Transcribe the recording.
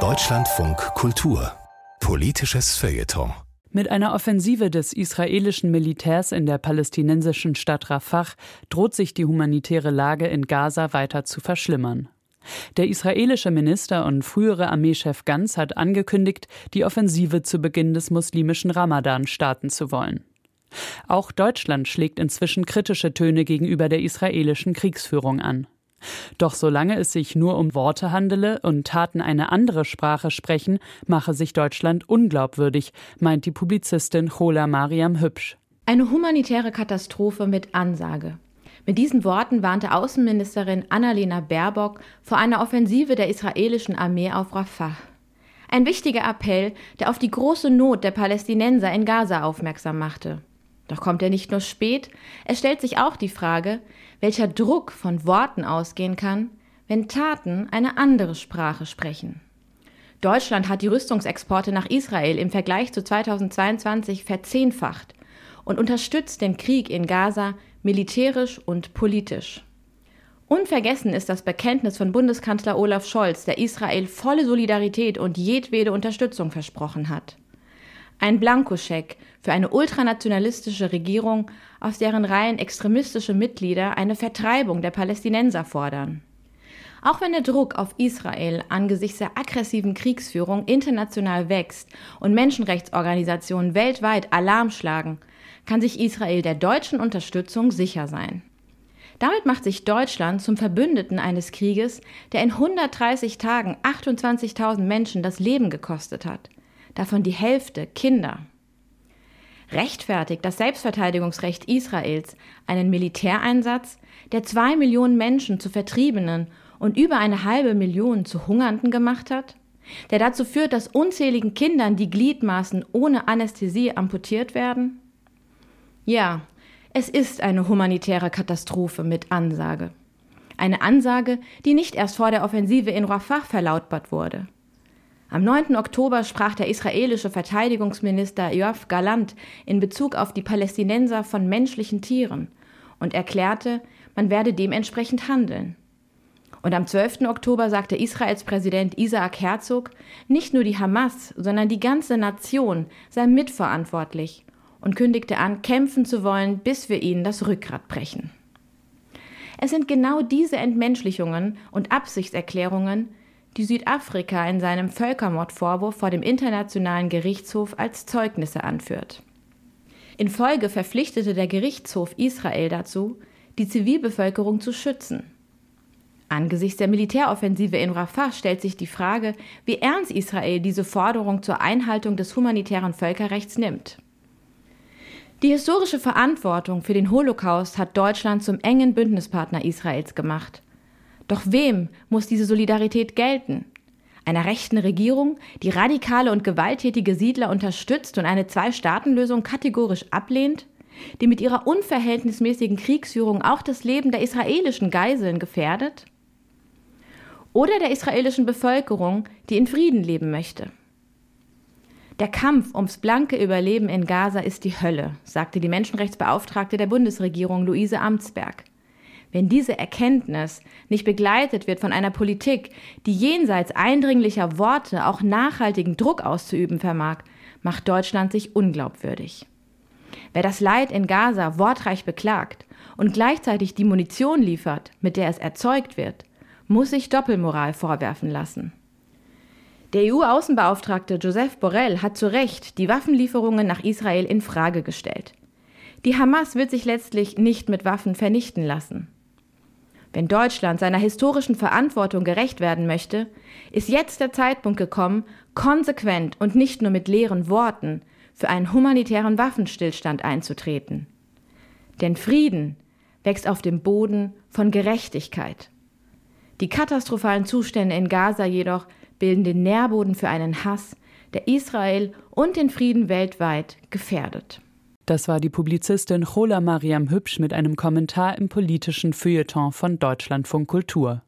Deutschlandfunk Kultur Politisches Feuilleton mit einer Offensive des israelischen Militärs in der palästinensischen Stadt Rafah droht sich die humanitäre Lage in Gaza weiter zu verschlimmern. Der israelische Minister und frühere Armeechef Gantz hat angekündigt, die Offensive zu Beginn des muslimischen Ramadan starten zu wollen. Auch Deutschland schlägt inzwischen kritische Töne gegenüber der israelischen Kriegsführung an. Doch solange es sich nur um Worte handele und Taten eine andere Sprache sprechen, mache sich Deutschland unglaubwürdig, meint die Publizistin Chola Mariam Hübsch. Eine humanitäre Katastrophe mit Ansage. Mit diesen Worten warnte Außenministerin Annalena Baerbock vor einer Offensive der israelischen Armee auf Rafah. Ein wichtiger Appell, der auf die große Not der Palästinenser in Gaza aufmerksam machte. Doch kommt er nicht nur spät, es stellt sich auch die Frage, welcher Druck von Worten ausgehen kann, wenn Taten eine andere Sprache sprechen. Deutschland hat die Rüstungsexporte nach Israel im Vergleich zu 2022 verzehnfacht und unterstützt den Krieg in Gaza militärisch und politisch. Unvergessen ist das Bekenntnis von Bundeskanzler Olaf Scholz, der Israel volle Solidarität und jedwede Unterstützung versprochen hat. Ein Blankoscheck für eine ultranationalistische Regierung, aus deren Reihen extremistische Mitglieder eine Vertreibung der Palästinenser fordern. Auch wenn der Druck auf Israel angesichts der aggressiven Kriegsführung international wächst und Menschenrechtsorganisationen weltweit Alarm schlagen, kann sich Israel der deutschen Unterstützung sicher sein. Damit macht sich Deutschland zum Verbündeten eines Krieges, der in 130 Tagen 28.000 Menschen das Leben gekostet hat davon die Hälfte Kinder. Rechtfertigt das Selbstverteidigungsrecht Israels einen Militäreinsatz, der zwei Millionen Menschen zu Vertriebenen und über eine halbe Million zu Hungernden gemacht hat? Der dazu führt, dass unzähligen Kindern die Gliedmaßen ohne Anästhesie amputiert werden? Ja, es ist eine humanitäre Katastrophe mit Ansage. Eine Ansage, die nicht erst vor der Offensive in Rafah verlautbart wurde. Am 9. Oktober sprach der israelische Verteidigungsminister Yoav Galant in Bezug auf die Palästinenser von menschlichen Tieren und erklärte, man werde dementsprechend handeln. Und am 12. Oktober sagte Israels Präsident Isaac Herzog, nicht nur die Hamas, sondern die ganze Nation sei mitverantwortlich und kündigte an, kämpfen zu wollen, bis wir ihnen das Rückgrat brechen. Es sind genau diese Entmenschlichungen und Absichtserklärungen, die Südafrika in seinem Völkermordvorwurf vor dem Internationalen Gerichtshof als Zeugnisse anführt. In Folge verpflichtete der Gerichtshof Israel dazu, die Zivilbevölkerung zu schützen. Angesichts der Militäroffensive in Rafah stellt sich die Frage, wie ernst Israel diese Forderung zur Einhaltung des humanitären Völkerrechts nimmt. Die historische Verantwortung für den Holocaust hat Deutschland zum engen Bündnispartner Israels gemacht. Doch wem muss diese Solidarität gelten? Einer rechten Regierung, die radikale und gewalttätige Siedler unterstützt und eine Zwei-Staaten-Lösung kategorisch ablehnt? Die mit ihrer unverhältnismäßigen Kriegsführung auch das Leben der israelischen Geiseln gefährdet? Oder der israelischen Bevölkerung, die in Frieden leben möchte? Der Kampf ums blanke Überleben in Gaza ist die Hölle, sagte die Menschenrechtsbeauftragte der Bundesregierung Luise Amtsberg. Wenn diese Erkenntnis nicht begleitet wird von einer Politik, die jenseits eindringlicher Worte auch nachhaltigen Druck auszuüben vermag, macht Deutschland sich unglaubwürdig. Wer das Leid in Gaza wortreich beklagt und gleichzeitig die Munition liefert, mit der es erzeugt wird, muss sich Doppelmoral vorwerfen lassen. Der EU-Außenbeauftragte Joseph Borrell hat zu Recht die Waffenlieferungen nach Israel in Frage gestellt. Die Hamas wird sich letztlich nicht mit Waffen vernichten lassen. Wenn Deutschland seiner historischen Verantwortung gerecht werden möchte, ist jetzt der Zeitpunkt gekommen, konsequent und nicht nur mit leeren Worten für einen humanitären Waffenstillstand einzutreten. Denn Frieden wächst auf dem Boden von Gerechtigkeit. Die katastrophalen Zustände in Gaza jedoch bilden den Nährboden für einen Hass, der Israel und den Frieden weltweit gefährdet. Das war die Publizistin Chola Mariam Hübsch mit einem Kommentar im politischen Feuilleton von Deutschlandfunk Kultur.